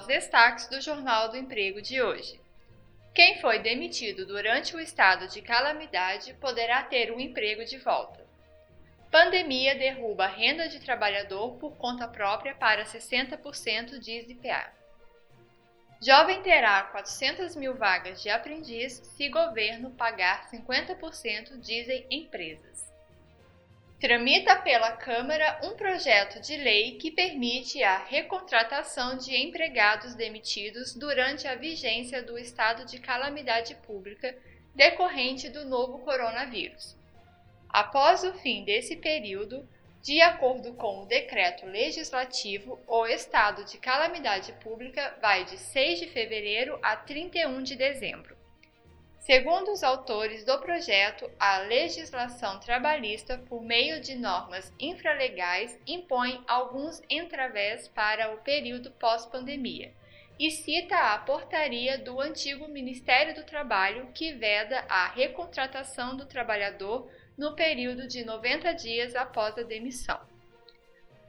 aos destaques do Jornal do Emprego de hoje. Quem foi demitido durante o estado de calamidade poderá ter o emprego de volta. Pandemia derruba a renda de trabalhador por conta própria para 60%, diz IPA. Jovem terá 400 mil vagas de aprendiz se governo pagar 50%, dizem empresas. Tramita pela Câmara um projeto de lei que permite a recontratação de empregados demitidos durante a vigência do estado de calamidade pública decorrente do novo coronavírus. Após o fim desse período, de acordo com o decreto legislativo, o estado de calamidade pública vai de 6 de fevereiro a 31 de dezembro. Segundo os autores do projeto, a legislação trabalhista, por meio de normas infralegais, impõe alguns entravés para o período pós-pandemia e cita a portaria do antigo Ministério do Trabalho que veda a recontratação do trabalhador no período de 90 dias após a demissão.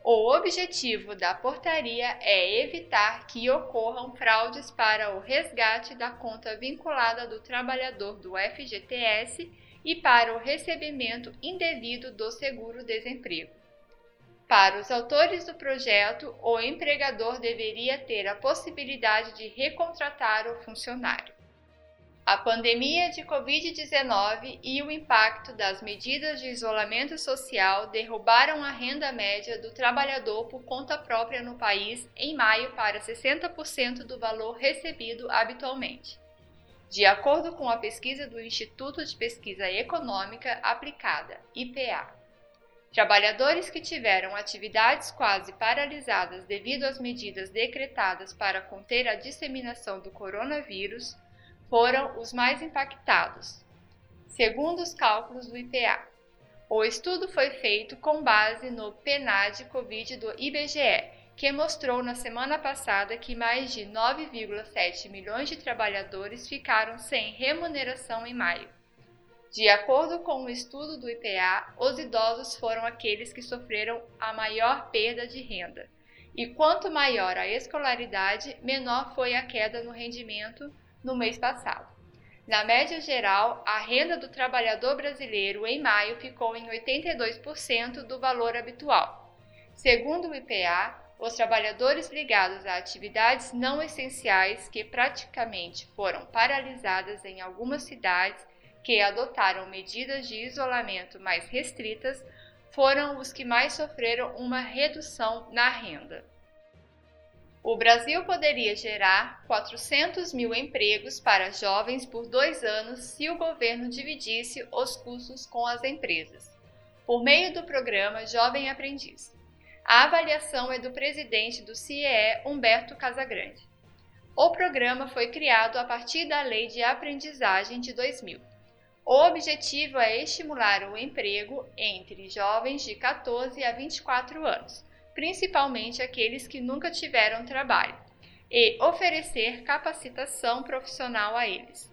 O objetivo da portaria é evitar que ocorram fraudes para o resgate da conta vinculada do trabalhador do FGTS e para o recebimento indevido do seguro-desemprego. Para os autores do projeto, o empregador deveria ter a possibilidade de recontratar o funcionário. A pandemia de Covid-19 e o impacto das medidas de isolamento social derrubaram a renda média do trabalhador por conta própria no país em maio para 60% do valor recebido habitualmente. De acordo com a pesquisa do Instituto de Pesquisa Econômica Aplicada, IPA. Trabalhadores que tiveram atividades quase paralisadas devido às medidas decretadas para conter a disseminação do coronavírus foram os mais impactados, segundo os cálculos do IPA. O estudo foi feito com base no PNAD Covid do IBGE, que mostrou na semana passada que mais de 9,7 milhões de trabalhadores ficaram sem remuneração em maio. De acordo com o estudo do IPA, os idosos foram aqueles que sofreram a maior perda de renda. E quanto maior a escolaridade, menor foi a queda no rendimento no mês passado. Na média geral, a renda do trabalhador brasileiro em maio ficou em 82% do valor habitual. Segundo o IPA, os trabalhadores ligados a atividades não essenciais que praticamente foram paralisadas em algumas cidades que adotaram medidas de isolamento mais restritas foram os que mais sofreram uma redução na renda. O Brasil poderia gerar 400 mil empregos para jovens por dois anos se o governo dividisse os custos com as empresas, por meio do programa Jovem Aprendiz. A avaliação é do presidente do CIE, Humberto Casagrande. O programa foi criado a partir da Lei de Aprendizagem de 2000. O objetivo é estimular o emprego entre jovens de 14 a 24 anos principalmente aqueles que nunca tiveram trabalho, e oferecer capacitação profissional a eles.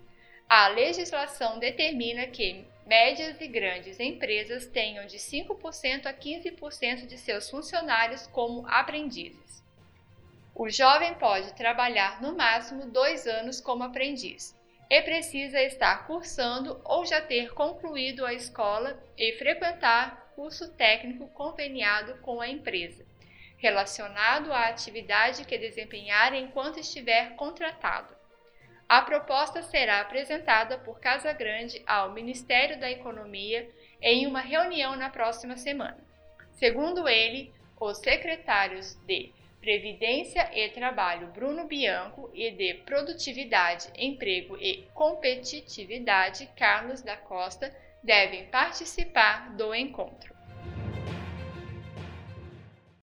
A legislação determina que médias e grandes empresas tenham de 5% a 15% de seus funcionários como aprendizes. O jovem pode trabalhar no máximo dois anos como aprendiz e precisa estar cursando ou já ter concluído a escola e frequentar curso técnico conveniado com a empresa relacionado à atividade que desempenhar enquanto estiver contratado. A proposta será apresentada por Casa Grande ao Ministério da Economia em uma reunião na próxima semana. Segundo ele, os secretários de Previdência e Trabalho Bruno Bianco e de Produtividade, Emprego e Competitividade Carlos da Costa devem participar do encontro.